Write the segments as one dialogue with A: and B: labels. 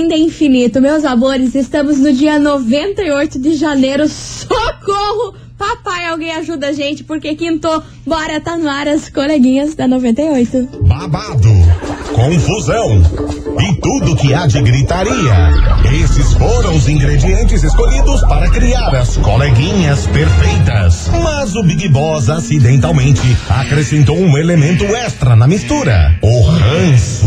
A: ainda é infinito. Meus amores, estamos no dia 98 de janeiro. Socorro! Papai, alguém ajuda a gente, porque quinto, bora tá no ar as coleguinhas da 98.
B: Babado, confusão e tudo que há de gritaria. Esses foram os ingredientes escolhidos para criar as coleguinhas perfeitas. Mas o Big Boss acidentalmente acrescentou um elemento extra na mistura: o ranço.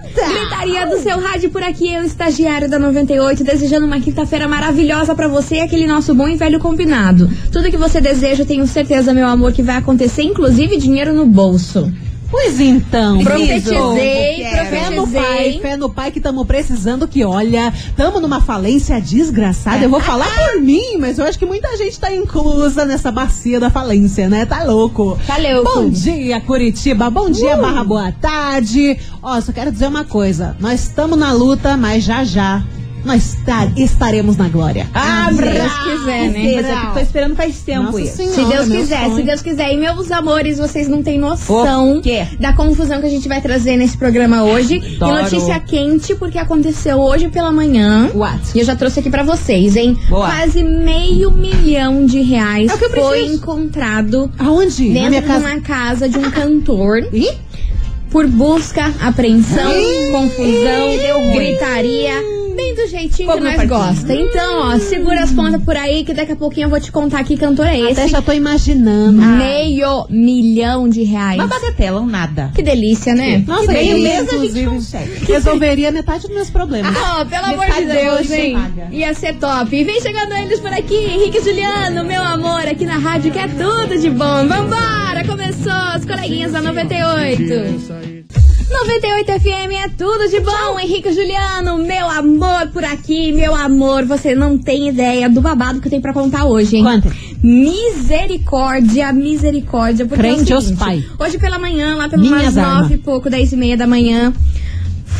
A: Gritaria do seu rádio por aqui, eu, estagiário da 98, desejando uma quinta-feira maravilhosa pra você e aquele nosso bom e velho combinado. Tudo que você deseja, tenho certeza, meu amor, que vai acontecer, inclusive dinheiro no bolso.
C: Pois então,
A: Profetizei,
C: querido. Fé no pai,
A: profetizei.
C: fé no pai que estamos precisando que, olha, estamos numa falência desgraçada. Eu vou falar por mim, mas eu acho que muita gente tá inclusa nessa bacia da falência, né? Tá louco.
A: Tá louco.
C: Bom dia, Curitiba. Bom dia, Barra Boa Tarde. Ó, só quero dizer uma coisa. Nós estamos na luta, mas já já nós tá- estaremos na glória.
A: Ah, se Deus quiser, né?
D: Mas que tô esperando faz tempo
C: Nossa
D: isso.
C: Senhora,
A: Se Deus quiser,
C: sonho.
A: se Deus quiser. E meus amores, vocês não têm noção da confusão que a gente vai trazer nesse programa hoje.
D: Adoro.
A: E notícia quente, porque aconteceu hoje pela manhã.
C: What?
A: E eu já trouxe aqui pra vocês, hein?
D: Boa.
A: Quase meio milhão de reais
C: É o que eu
A: foi encontrado
C: Aonde? na
A: dentro
C: minha
A: de
C: casa.
A: uma casa de um cantor.
C: Ih?
A: Por busca, apreensão, confusão, gritaria. Jeitinho
D: Fogo
A: que nós gosta. Então, ó, segura as pontas por aí que daqui a pouquinho eu vou te contar que cantor é esse.
C: Até já tô imaginando.
A: Meio milhão de reais.
D: Uma bagatela, um nada.
A: Que delícia, né?
C: Nossa,
A: que
C: meio mês a gente consegue. Resolveria metade dos meus problemas.
A: Oh, pelo amor de
D: Metade
A: Deus,
D: noite
A: hein? Ia ser top. E vem chegando eles por aqui, Henrique e Juliano, meu amor, aqui na rádio que é tudo de bom. Vambora! Começou as coleguinhas da 98. 98 FM é tudo de bom, Henrique e Juliano, meu amor por aqui, meu amor, você não tem ideia do babado que eu tenho pra contar hoje, hein?
C: Conta.
A: Misericórdia, misericórdia. Porque é
C: Crente aos
A: seguinte,
C: pai.
A: Hoje pela manhã, lá pelas
C: Minhas
A: nove
C: armas.
A: e pouco, dez e meia da manhã,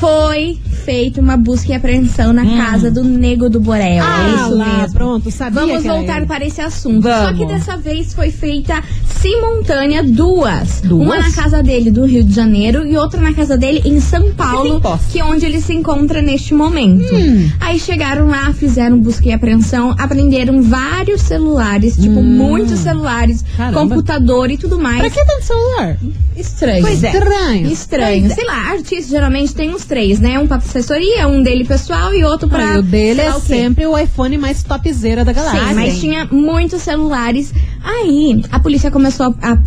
A: foi feita uma busca e apreensão na casa do Nego do Borel. é
C: Ah,
A: isso
C: lá,
A: mesmo.
C: pronto, sabia
A: Vamos voltar para esse assunto. Só
D: Vamos.
A: que dessa vez foi feita simultânea duas.
C: Duas?
A: Uma na casa dele do Rio de Janeiro e outra na casa dele em São Paulo, que é onde ele se encontra neste momento.
C: Hum.
A: Aí chegaram lá, fizeram busca e apreensão, apreenderam vários celulares, tipo muitos celulares,
C: Hum. Caramba.
A: computador e tudo mais.
C: Pra que tanto celular?
A: Estranho.
D: Pois é.
C: Estranho.
A: Estranho. Sei lá, artistas geralmente tem uns três, né? Um pra assessoria, um dele pessoal e outro pra.
C: Ah, e o dele é
A: o
C: sempre o iPhone mais topzera da galáxia.
A: Sim, mas tinha muitos celulares. Aí a polícia começou a, a-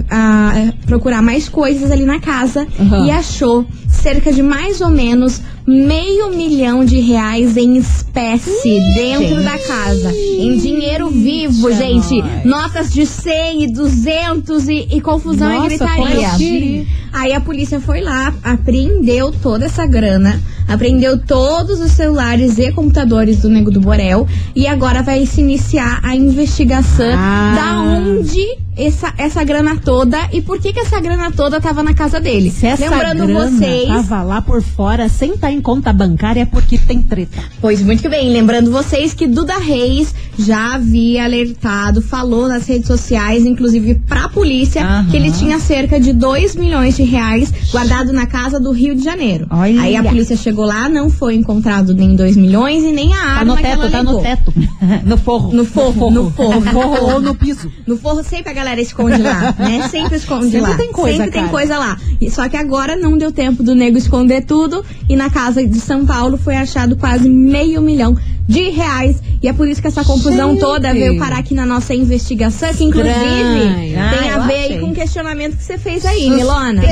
A: a procurar mais coisas ali na casa
C: Uhum.
A: e achou cerca de mais ou menos meio milhão de reais em espécie dentro da casa. Em dinheiro vivo, gente. Notas de 100 e 200 e, e confusão
C: Nossa,
A: e gritaria. Aí a polícia foi lá, apreendeu toda essa grana, apreendeu todos os celulares e computadores do Nego do Borel e agora vai se iniciar a investigação
C: Ah.
A: da onde essa, essa grana toda e por que que essa grana toda tava na casa dele.
C: Se essa
A: Lembrando
C: grana
A: vocês,
C: tava lá por fora sem estar em conta bancária é porque tem treta.
A: Pois muito que bem, lembrando vocês que Duda Reis já havia alertado, falou nas redes sociais, inclusive pra polícia,
D: Aham.
A: que ele tinha cerca de 2 milhões de reais guardado na casa do Rio de Janeiro.
D: Olha.
A: Aí a polícia chegou lá, não foi encontrado nem 2 milhões e nem a
C: Tá
A: arma
C: no
A: que ela
C: teto, tá no teto.
D: no forro.
A: No forro, no forro,
C: No forro ou no piso.
A: No forro sempre a galera esconde lá, né? Sempre esconde
C: Sempre
A: lá.
C: tem coisa,
A: Sempre tem
C: cara.
A: coisa lá. E Só que agora não deu tempo do nego esconder tudo e na casa de São Paulo foi achado quase meio milhão de reais. E é por isso que essa confusão
C: Gente.
A: toda veio parar aqui na nossa investigação, que inclusive
C: Estranho.
A: tem a ver
D: achei.
A: com o questionamento que você fez aí, Milona.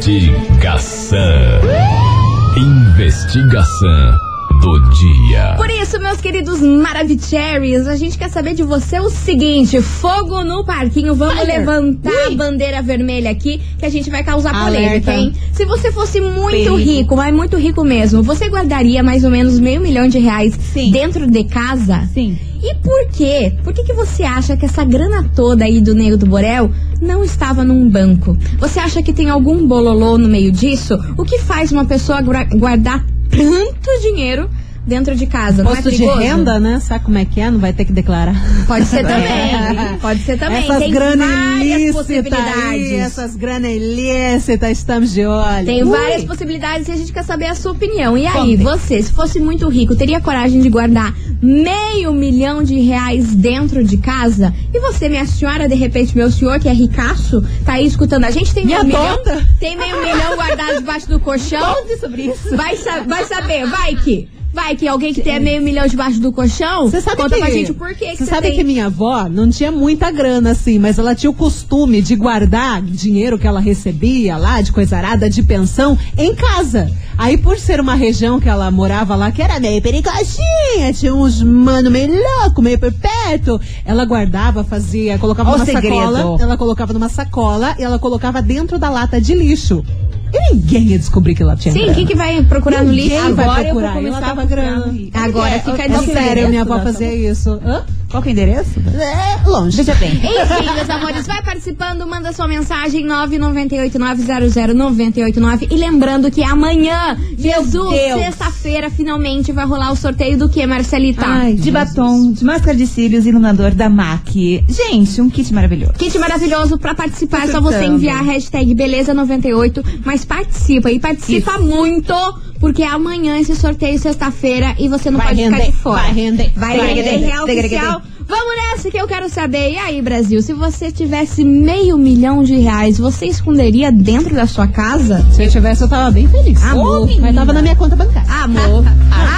E: Investigação. Investigação do dia.
A: Por isso, meus queridos Maravicheries, a gente quer saber de você o seguinte: fogo no parquinho, vamos
C: Fire.
A: levantar
C: Ui.
A: a bandeira vermelha aqui, que a gente vai causar
C: Alerta.
A: polêmica, hein? Se você fosse muito
D: Perigo.
A: rico, mas muito rico mesmo, você guardaria mais ou menos meio milhão de reais
D: Sim.
A: dentro de casa?
D: Sim.
A: E por quê? Por que, que você acha que essa grana toda aí do Nego do Borel não estava num banco? Você acha que tem algum bololô no meio disso? O que faz uma pessoa guardar tanto dinheiro dentro de casa? É
C: Posto de
A: perigoso?
C: renda, né? Sabe como é que é? Não vai ter que declarar.
A: Pode ser também. Pode ser também.
C: Essas
A: tem várias
C: ilícita
A: possibilidades.
C: aí, essas grana ilícita, estamos de olho.
A: Tem
C: Ui.
A: várias possibilidades e a gente quer saber a sua opinião. E aí,
C: Contem.
A: você, se fosse muito rico, teria coragem de guardar meio milhão de reais dentro de casa? E você, minha senhora, de repente, meu senhor, que é ricaço, tá aí escutando a gente, tem
C: Me
A: meio milhão?
C: adota.
A: Tem meio milhão guardado debaixo do colchão?
D: Conte sobre isso.
A: Vai, vai saber, vai que. Vai que alguém que tem meio milhão debaixo do colchão,
C: Você sabe
A: conta
C: que,
A: pra gente o porquê que
C: Você
A: você
C: sabe
A: tem.
C: que minha avó não tinha muita grana assim, mas ela tinha o costume de guardar dinheiro que ela recebia lá de coisa arada de pensão em casa. Aí por ser uma região que ela morava lá que era meio perigosinha, tinha uns mano meio louco, meio por perto, ela guardava, fazia, colocava
D: Ó o
C: numa sacola, ela colocava numa sacola e ela colocava dentro da lata de lixo. E ninguém ia descobrir que ela tinha
A: Sim,
C: grana.
A: quem que vai procurar no lixo?
C: Ninguém vai
A: Agora eu vou
C: procurar,
A: começar
C: ela tava
A: procurar lixo. Agora fica
C: É
A: de
C: sério, minha avó
D: sua-
C: isso. Hã?
D: Qual que é o endereço?
C: É longe.
D: Veja bem.
A: Enfim, meus amores, vai participando, manda sua mensagem 998900989 e lembrando que amanhã, Jesus, sexta-feira, finalmente vai rolar o sorteio do que, Marcelita?
C: Ai,
D: De batom, de máscara de cílios, iluminador da MAC. Gente, um kit maravilhoso.
A: Kit maravilhoso pra participar, é só você enviar a hashtag Beleza98, mas participa e participa muito, porque amanhã esse sorteio sexta-feira e você não
C: Vai
A: pode ficar
C: render,
A: de fora.
C: vai render,
A: vai
C: vai
A: render
C: render.
A: real
D: Render,
A: oficial. Vamos nessa que eu quero saber. E aí, Brasil, se você tivesse meio milhão de reais, você esconderia dentro da sua casa?
C: Se eu tivesse, eu tava bem feliz.
A: Amor,
C: mas tava na minha conta bancária.
A: Amor,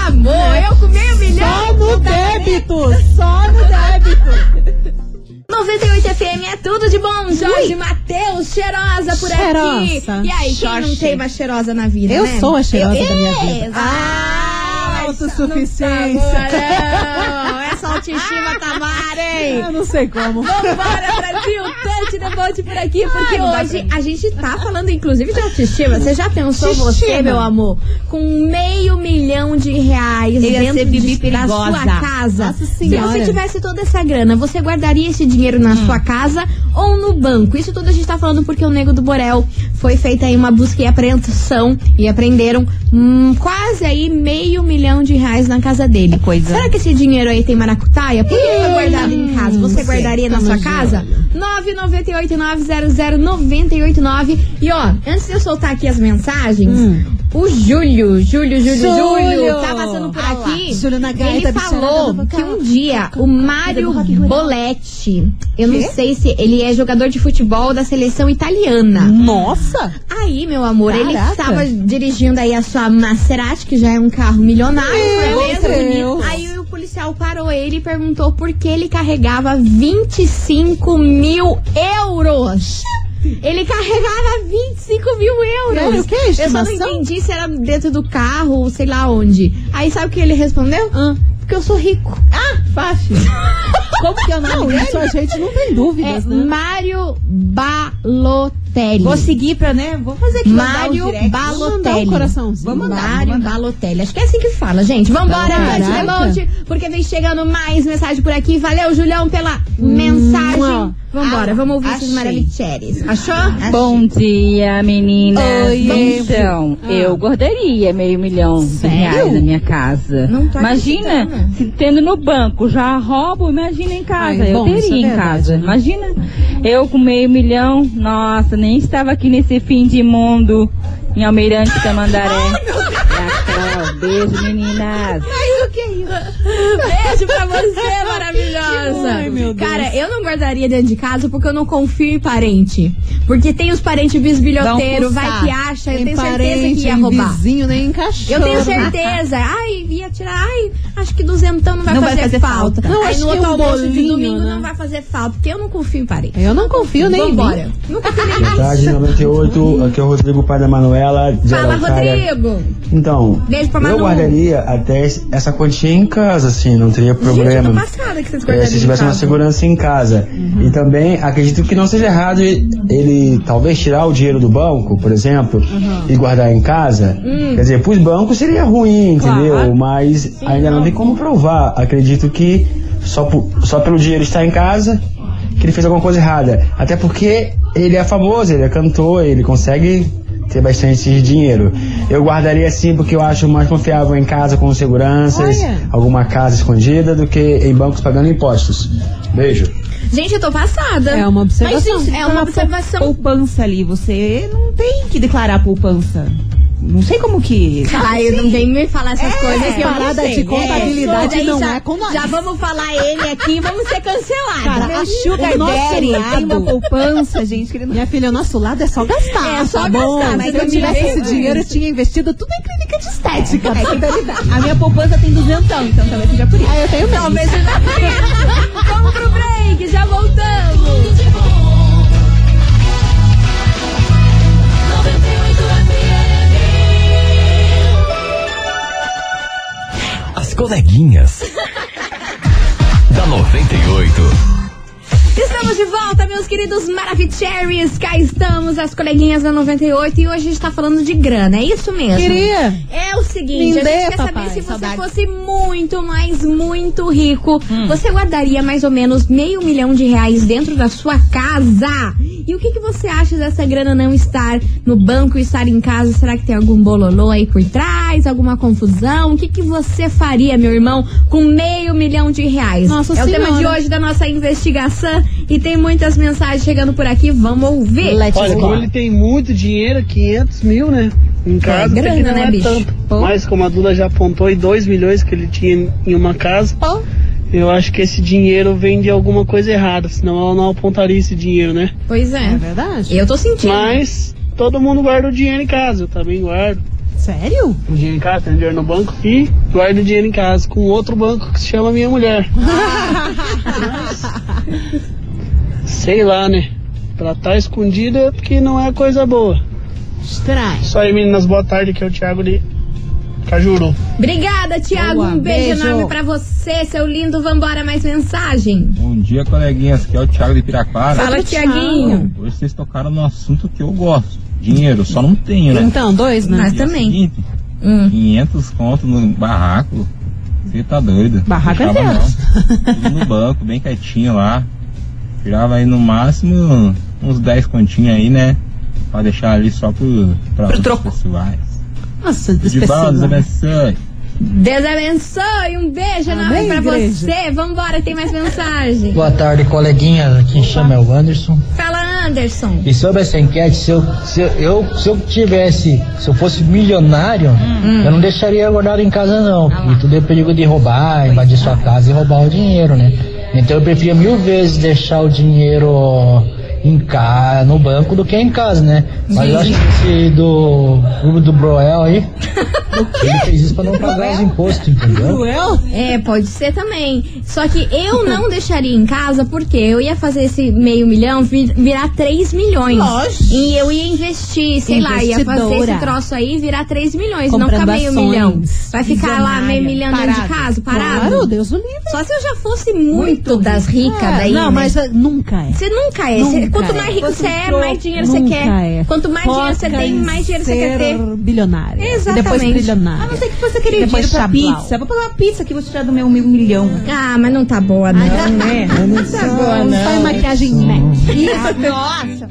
A: amor, eu com meio milhão.
C: Só no
A: dá
C: débito! Só no débito!
A: 98 FM é tudo de bom. Jorge Matheus, cheirosa por aqui.
C: Cheirosa.
A: E aí, quem não tem uma cheirosa na vida,
C: Eu
A: né?
C: sou a cheirosa
A: Eu-
C: da minha vida.
A: Exato.
C: Ah, autossuficiência.
A: não tá autoestima tá vara, hein?
C: Eu não sei como.
A: Vambora, Brasil! Tante debote por aqui, porque
D: dá
A: hoje a gente tá falando, inclusive, de autoestima. Você já pensou você, meu amor, com meio milhão de reais
D: Eu
A: dentro de, da sua casa?
C: Nossa
A: Se
C: Senhora.
A: você tivesse toda essa grana, você guardaria esse dinheiro na
D: Hum.
A: sua casa ou no banco? Isso tudo a gente tá falando porque o Nego do Borel foi feita aí uma busca e apreensão e apreenderam hum, quase aí meio milhão de reais na casa dele.
D: coisa.
A: Será que esse dinheiro aí tem maracutaia? Por que foi guardado em casa? Você guardaria na sua casa? 998900989. E ó, antes de eu soltar aqui as mensagens,
C: Hum.
A: o Júlio, Júlio, Júlio, Júlio, tá passando por
C: Ah
A: aqui.
C: Júlio na gaita,
A: ele falou
C: do
A: que um dia o Mário Boletti, eu não sei se ele é jogador de futebol da seleção italiana.
C: Nossa!
A: Aí, meu amor, ele
C: Caraca.
A: estava dirigindo aí a sua Maserati, que já é um carro milionário,
C: Meu
A: é mesmo? Aí o policial parou ele e perguntou por que ele carregava 25 mil euros. Ele carregava 25 mil euros.
C: Era o quê?
A: Eu só não entendi se era dentro do carro ou sei lá onde. Aí sabe o que ele respondeu?
C: Ah.
A: Porque eu sou rico.
D: Fácil. Como que é o nome
C: Não,
D: dele?
C: isso a gente não tem
A: É
C: dúvidas, né?
A: Mário Balotelli.
D: Vou seguir pra, né? Vou fazer aqui. um
A: Mário
D: direct.
C: Vamos mandar
A: Balotelli.
C: um coraçãozinho.
D: Vamos mandar,
A: Mário
D: mandar.
A: Balotelli. Acho que é assim que fala, gente. Vambora,
C: Caraca.
A: Debote, porque vem chegando mais mensagem por aqui. Valeu, Julião, pela mensagem. Vambora,
D: Ah,
A: vamos ouvir esses
D: achei.
A: maravilheiros. Achou?
F: Bom dia, meninas.
C: Oi.
F: Então,
C: Ah.
F: eu guardaria meio milhão
A: Sério?
F: de reais na minha casa.
A: Não tô
F: imagina, se tendo no banco já roubo, imagina em casa.
C: Ai,
F: eu
C: bom, isso é
F: teria em
C: verdade,
F: casa.
C: né?
F: Imagina, eu com meio milhão, nossa, nem estava aqui nesse fim de mundo em Almirante Tamandaré. Lacrau, beijo, meninas.
D: Mas o que é
A: Beijo pra você, maravilhosa.
C: Ai, meu Deus.
A: Cara, eu não guardaria dentro de casa porque eu não confio em parente. Porque tem os parentes bisbilhoteiros, vai que acha, eu
C: Tem
A: tenho certeza que ia roubar.
C: vizinho, nem encaixou.
A: Eu tenho certeza. Ai, ia tirar. Ai, acho que duzentão não vai,
D: Não
A: fazer,
D: vai fazer
A: falta.
D: falta.
C: Não,
A: Aí
C: acho
A: no
C: que
A: outro
C: um
A: almoço de domingo
C: né?
A: não vai fazer falta, porque eu não confio em parente.
C: Eu não confio nem em mim.
A: Vambora. Não confio nem em
G: Boa tarde, 98. Aqui é o Rodrigo, pai da Manuela. de
A: Fala. Rodrigo.
G: Então,
A: Beijo pra
G: eu
A: Manu.
G: guardaria até essa quantia em casa, assim, não teria problema.
A: passada que vocês
G: É, se tivesse uma segurança em casa. E também acredito que não seja errado ele, talvez tirar o dinheiro do banco, por exemplo, e guardar em casa.
A: Hum.
G: Quer dizer, pros bancos seria ruim, entendeu?
C: Claro.
G: Mas ainda não tem como provar. Acredito que só, por- só pelo dinheiro estar em casa que ele fez alguma coisa errada. Até porque ele é famoso, ele é cantor, ele consegue ter bastante dinheiro. Eu guardaria assim porque eu acho mais confiável em casa com seguranças,
C: Olha.
G: alguma casa escondida, do que em bancos pagando impostos. Beijo.
A: Gente, eu tô passada.
C: É uma observação.
D: Mas, gente,
A: É uma
D: tá
A: observação.
D: Poupança ali, você não tem que declarar poupança. Não sei como que.
A: Ai, não vem me falar essas coisas que eu não
C: parada
A: sei.
C: de contabilidade
A: daí
C: não
A: já,
C: é com nós.
A: Já vamos falar ele aqui, vamos ser cancelados.
C: Cara,
A: Meu
C: a
A: sugar
C: o nosso
A: daddy
C: lado-
D: Tem uma poupança, gente, não.
C: Minha filha, o nosso lado é só gastar.
A: É, só
C: tá bom?
A: gastar, mas
C: Se eu
A: eu
C: tivesse esse dinheiro, eu tinha investido tudo em clínica de estética.
D: É,
C: contabilidade.
D: A minha poupança tem duzentão, então talvez seja por isso.
C: Ah, eu tenho medo.
A: Talvez seja por isso. Vamos pro break, já voltamos.
E: Coleguinhas. da 98.
A: Estamos de volta, meus queridos Maravicheries. Cá estamos, as coleguinhas da 98. E hoje a gente tá falando de grana, é isso mesmo?
C: Queria.
A: É o seguinte,
C: Me
A: a
C: dê,
A: gente quer
C: papai,
A: saber se você
C: saudade.
A: fosse muito, mas muito rico,
C: Hum.
A: você guardaria mais ou menos meio milhão de reais dentro da sua casa. E o que, que você acha dessa grana não estar no banco e estar em casa? Será que tem algum bololô aí por trás? Alguma confusão? O que, que você faria, meu irmão, com meio milhão de reais?
C: Nossa
A: é o tema de
C: Senhora.
A: hoje da nossa investigação e tem muitas mensagens chegando por aqui. Vamos ouvir.
C: Let's
H: Olha, como ele tem muito dinheiro, 500 mil, né? Em casa,
A: grana,
H: até que não
A: né,
H: é
A: bicho?
H: tanto.
A: Pô.
H: Mas como a Duda já apontou, e 2 milhões que ele tinha em uma casa,
A: Pô.
H: Eu acho que esse dinheiro vem de alguma coisa errada, senão ela não apontaria esse dinheiro, né?
A: Pois é.
C: É verdade?
A: Eu tô sentindo.
H: Mas todo mundo guarda o dinheiro em casa, eu também guardo
C: Sério?
H: o dinheiro em casa, tenho dinheiro no banco e guardo o dinheiro em casa com outro banco que se chama minha mulher. Mas, sei lá, né? Pra estar escondida é porque não é coisa boa.
C: Estranho.
H: Isso aí, meninas, boa tarde, aqui é o Thiago de Cajuru.
A: Obrigada, Tiago. Um beijo,
C: beijo.
A: enorme pra você, seu lindo. Vambora, mais mensagem.
I: Bom dia, coleguinhas. Aqui é o Thiago de Piraquara.
A: Fala, Tiaguinho.
I: Hoje vocês tocaram no assunto que eu gosto. Dinheiro, só não tenho, né?
C: Então, dois, né?
A: Nós
I: E é
A: também.
I: seguinte,
A: Hum.
I: 500 conto no barraco. Você tá doido.
C: Barraco é
I: não. Tudo no banco, bem quietinho lá. Tirava aí no máximo uns 10 continhos aí, né? Pra deixar ali só pro, pra
A: Pro troco.
I: pessoais.
C: Nossa,
I: Tudo de Deus abençoe.
A: Deus abençoe. Um beijo enorme pra
C: igreja.
A: você. Vambora, tem mais mensagem.
J: Boa tarde, coleguinha. Quem chama é o Anderson.
A: Fala, Anderson.
J: E sobre essa enquete, se eu, se eu, eu- se eu tivesse, se eu fosse milionário, eu não deixaria guardado em casa não. Porque tudo é perigo de roubar, invadir sua casa e roubar o dinheiro, né? Então eu preferia mil vezes deixar o dinheiro em casa, no banco do que em casa, né? Mas eu acho que esse do Hugo do Broel aí, ele fez isso pra não pagar os impostos, entendeu?
C: Cruel?
A: É, pode ser também. Só que eu não deixaria em casa porque eu ia fazer esse meio milhão vi- virar 3 milhões.
C: Lógico.
A: E eu ia investir, sei lá, ia fazer esse troço aí e virar 3 milhões,
C: Comprando
A: não ficar meio
C: ações.
A: milhão. Vai ficar lá meio milhão dentro de
C: Parado.
A: casa, parado?
C: Claro, Deus o livre.
A: Só se eu já fosse muito, das ricas
C: É,
A: daí.
C: Não,
A: né?
C: mas uh, nunca é.
A: Você nunca é.
C: Nunca
A: quanto
C: é.
A: mais rico
C: Fosse
A: você é, mais dinheiro você quer.
C: é.
A: Quanto mais dinheiro você
C: Foca
A: tem,
C: em
A: mais dinheiro você quer ter.
C: ser bilionária.
A: Exatamente.
C: Depois bilionária.
D: A não ser que aquele
C: Depois
D: dinheiro pra
C: chablau.
D: pizza. Vou pagar uma pizza que você tirar do meu mil milhão.
A: Ah, mas não tá boa, não, né? Não tá boa,
C: Só em
A: não.
C: maquiagem MAC.
D: Nossa.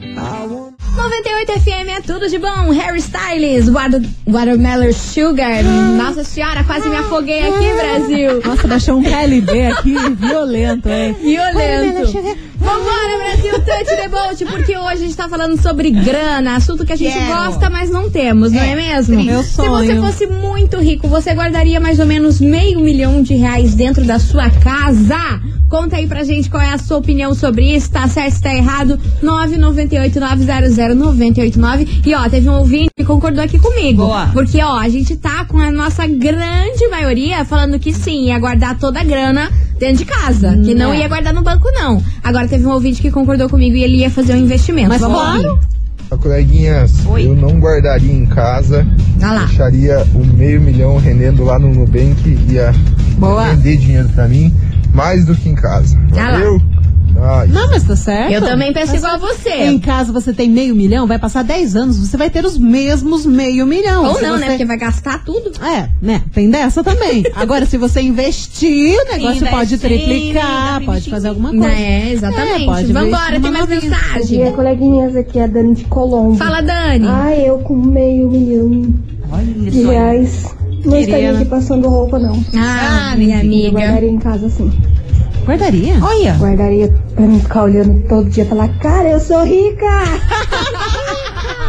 A: 98 FM é tudo de bom. Harry Styles, Water, Watermelon Sugar. Nossa senhora, quase me afoguei aqui, Brasil.
C: Nossa, baixou um KLB aqui violento, hein?
A: Violento. Vambora, Brasil, touch the boat, porque hoje a gente tá falando sobre grana, assunto que a gente
D: Quero.
A: gosta, mas não temos, não é mesmo?
C: Meu
A: Se você
C: sonho.
A: fosse muito rico, você guardaria mais ou menos meio milhão de reais dentro da sua casa? Conta aí pra gente qual é a sua opinião sobre isso, tá certo, se tá errado, 998-900-989. E ó, teve um ouvinte que concordou aqui comigo.
D: Boa.
A: Porque ó, a gente tá com a nossa grande maioria falando que sim, ia guardar toda a grana dentro de casa, que não
C: é.
A: ia guardar no banco não. Agora teve um ouvinte que concordou comigo e ele ia fazer um investimento.
C: Mas
A: Vamos
C: claro.
A: ouvir.
K: Coleguinhas, eu não guardaria em casa,
A: Ah lá.
K: deixaria o meio milhão rendendo lá no Nubank, ia
A: Boa.
K: render dinheiro pra mim, mais do que em casa. Valeu? Ai.
C: Não, mas tá certo.
A: Eu também penso
C: Tá
A: igual a você.
C: Em casa você tem meio milhão, vai passar 10 anos, você vai ter os mesmos meio milhão.
A: Ou
C: Se
A: não,
C: você...
A: né? Porque vai gastar tudo.
C: É, né? Tem dessa também. Agora, se você investir, o negócio pode
D: Investir,
C: triplicar,
D: investir.
C: pode fazer alguma coisa.
A: É, exatamente.
C: É, pode
A: Vambora, tem mais
C: novinha.
A: mensagem.
L: coleguinhas, aqui é a Dani de Colombo.
A: Fala, Dani.
L: Ah, eu com meio milhão
D: Olha
L: de reais. Não
C: Queria,
L: estaria aqui passando roupa, não.
A: Ah, minha
L: Eu
A: amiga.
L: guardaria em casa, sim.
C: Guardaria?
D: Olha.
L: Guardaria pra não ficar olhando todo dia e falar, cara, eu sou rica!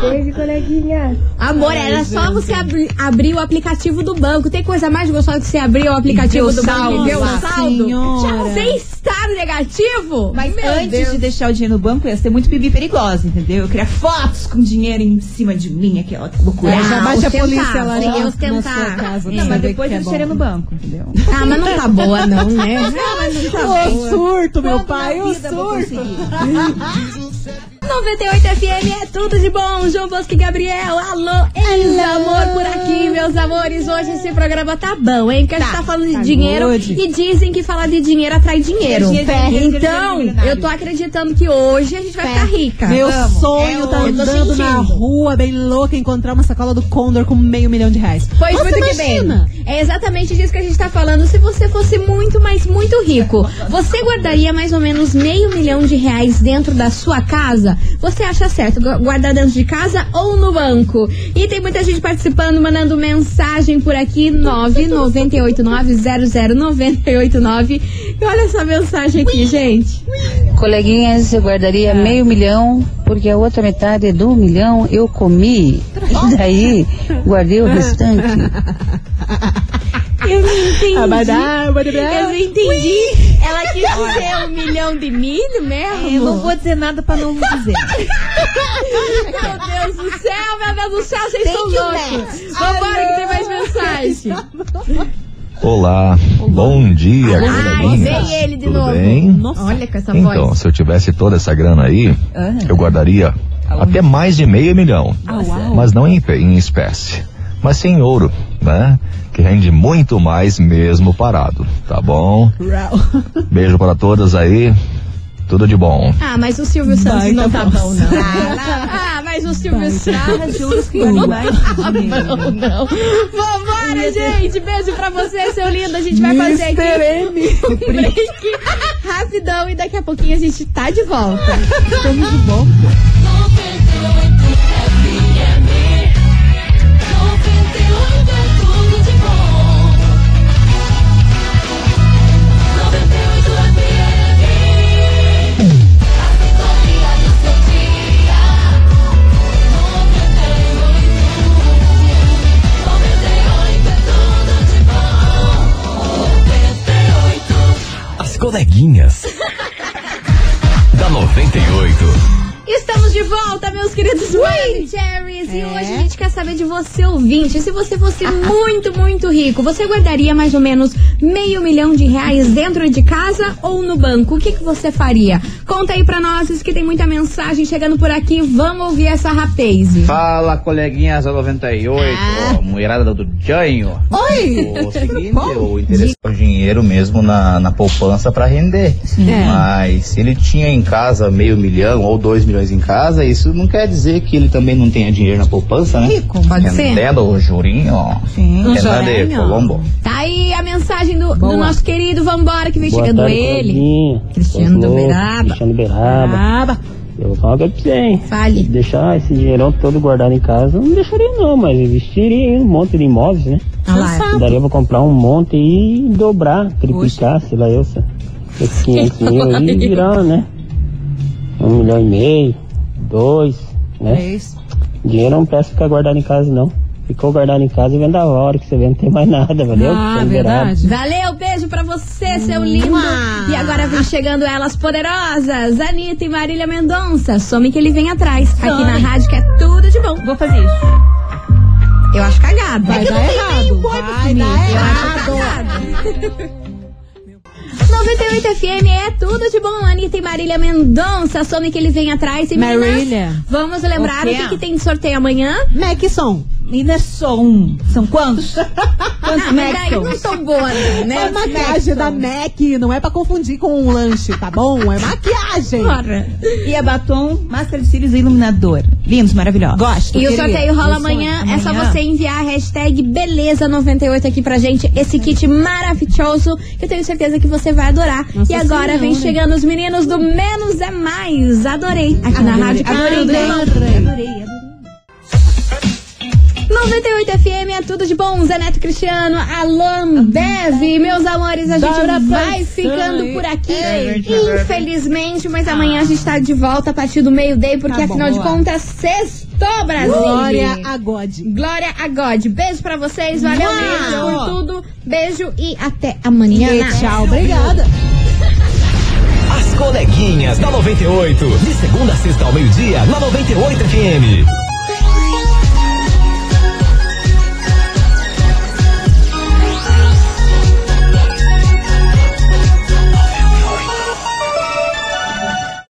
L: Beijo, coleguinhas.
A: Amor, era só você abrir, abrir o aplicativo do banco. Tem coisa mais gostosa que você abrir o aplicativo do banco e
D: saldo.
A: ver o saldo?
C: Senhora.
A: Sem estar negativo?
D: Mas
A: Meu
D: antes
A: Deus.
D: de deixar o dinheiro no banco, ia ser muito bibi perigosa, entendeu? Eu queria fotos com dinheiro em cima de mim, aqui, ó. Loucura.
C: É, já
A: Ah,
C: bate a polícia lá já na
A: ostentar.
C: sua casa.
D: Não, mas depois
C: é
D: eu
C: bom.
D: deixaria no banco, entendeu?
A: Ah, mas não tá boa, não, né? Ah, mas não tá
C: Ô,
A: boa.
C: surto, meu
D: Quando
C: pai, o
D: eu
C: surto.
D: conseguir?
A: 98 FM é tudo de bom. João Bosco e Gabriel, alô, ex-amor por aqui, meus amores. Hoje esse programa tá bom, hein? Porque a gente
D: Tá,
A: tá falando de
C: tá
A: dinheiro
C: good.
A: e dizem que falar de dinheiro atrai dinheiro.
D: Dinheiro, dinheiro, dinheiro,
A: Então,
D: dinheiro,
A: eu tô acreditando que hoje a gente vai ficar rica.
C: Meu
D: Vamos.
C: sonho
D: É
C: tá andando na rua, bem louca, encontrar uma sacola do Condor com meio milhão de reais.
A: Pois
C: Nossa,
A: muito que bem.
C: imagina.
A: É exatamente disso que a gente tá falando. Se você fosse muito, mas muito rico, você guardaria mais ou menos meio milhão de reais dentro da sua casa? Você acha certo gu- guardar dentro de casa ou no banco? E tem muita gente participando, mandando mensagem por aqui, 998900989. E olha essa mensagem aqui, gente.
M: Coleguinhas, eu guardaria meio milhão, porque a outra metade do milhão eu comi. E daí guardei o restante.
A: Eu não entendi.
C: Abadá, abadá.
A: Eu não entendi. Ela quis dizer um milhão de milho mesmo?
D: Eu não vou dizer nada pra não dizer.
A: Meu Deus do céu, meu Deus do céu, vocês
D: Thank
A: são
D: you,
A: loucos. Vambora que tem mais mensagem.
E: Olá, bom dia,
A: Ai,
E: coleguinhas.
A: vem ele de
E: Tudo
A: novo.
E: bem?
A: Olha com essa
E: Então,
A: voz.
E: se eu tivesse toda essa grana aí, eu guardaria até mais de meio milhão. Mas não em, em espécie, mas sim em ouro, né? Que rende muito mais mesmo parado, tá bom? Beijo para todas aí, tudo de bom.
A: Ah, mas o Silvio Santos
C: Baita
A: não tá bom, não. Ah, mas o Silvio Santos.
D: Juros que vale mais dinheiro.
A: Não, não. Vambora, gente. Beijo pra você, seu lindo. A gente vai fazer aqui um break rapidão e daqui a pouquinho a gente tá de volta.
C: Estamos de volta.
E: Coleguinhas. da 98.
A: Estamos de volta, meus queridos Cherries. E hoje a gente quer saber de você, ouvinte. Se você fosse muito, muito rico, você guardaria mais ou menos meio milhão de reais dentro de casa ou no banco? O que, que você faria? Conta aí pra nós, que tem muita mensagem chegando por aqui. Vamos ouvir essa rapaz.
N: Fala, coleguinhas da 98, mulherada do Janho.
C: Oi!
N: O seguinte, o interesse é o dinheiro mesmo na, na poupança pra render.
C: É.
N: Mas se ele tinha em casa meio milhão ou dois milhões em casa, isso não quer dizer que ele também não tenha dinheiro na poupança, né?
A: Rico, pode ser.
N: Rendendo o jurinho, ó.
D: Sim.
A: Um
N: De. Colombo.
A: Tá aí a mensagem do, do nosso querido Vambora, que vem
O: Boa
A: chegando
O: tarde,
A: ele. Cristiano
O: louco,
A: Beraba.
O: Cristiano Beraba.
C: Braba.
O: Eu vou falar pra você, hein?
A: Fale.
O: Deixar esse dinheirão todo guardado em casa, não deixaria não, mas investiria em um monte de imóveis, né?
A: Ah lá.
O: Daria pra comprar um monte e dobrar, triplicar, sei lá, eu. Esses 500 mil aí virar, né? Um milhão e meio, dois, né?
C: Três.
O: Dinheiro não presta ficar guardado em casa, não. Ficou guardado em casa e vende a hora que você vê, não tem mais nada, valeu?
C: Ah,
O: liberado.
A: Valeu, beijo pra você, seu lindo. E agora vem chegando elas poderosas, Anitta e Marília Mendonça. Some que ele vem atrás. Aqui
D: Some.
A: na rádio que é tudo de bom.
D: Vou fazer isso.
A: Eu acho cagado.
C: Vai
A: é que
C: dar errado, vai dar
A: Eu acho
C: errado.
A: cagado. 98 FM é tudo de bom. Anitta e Marília Mendonça. Some que eles vêm atrás. E meninas,
C: Marília.
A: Vamos lembrar
D: O
A: o, que, que tem de sorteio amanhã.
C: Mac som.
D: Ainda só um. São quantos? Quantos
A: Ah, mas daí não sou boa, não, né?
C: É maquiagem da Mac, não é pra confundir com um lanche, tá bom? É maquiagem.
A: Bora.
D: E é batom, máscara de cílios e iluminador. Lindos, maravilhosos.
C: Gosto.
A: E o sorteio rola
C: sonho.
A: amanhã. É só
D: Amanhã.
A: você enviar a hashtag Beleza98 aqui pra gente. Esse kit maravilhoso que eu tenho certeza que você vai adorar.
C: Nossa
A: e agora vem
C: Senhora.
A: chegando os meninos do Menos é Mais. Adorei. Aqui na rádio.
D: Adorei,
A: Adorei.
D: adorei, adorei, adorei.
A: 98 FM é tudo de bom. Zé Neto Cristiano, Alan Bev. Meus amores, a gente
C: Dora
A: vai ficando por aqui.
O: É
A: Infelizmente, mas amanhã a gente tá de volta a partir do meio-day, porque
C: Tá bom,
A: afinal de
C: boa.
A: contas, sextou, Brasil.
C: Glória a God.
A: Glória a God. Beijo pra vocês, valeu
C: Uau.
A: mesmo por tudo. Beijo e até amanhã.
C: E tchau, obrigada.
P: As coleguinhas da 98. De segunda a sexta ao meio-dia, na 98 FM.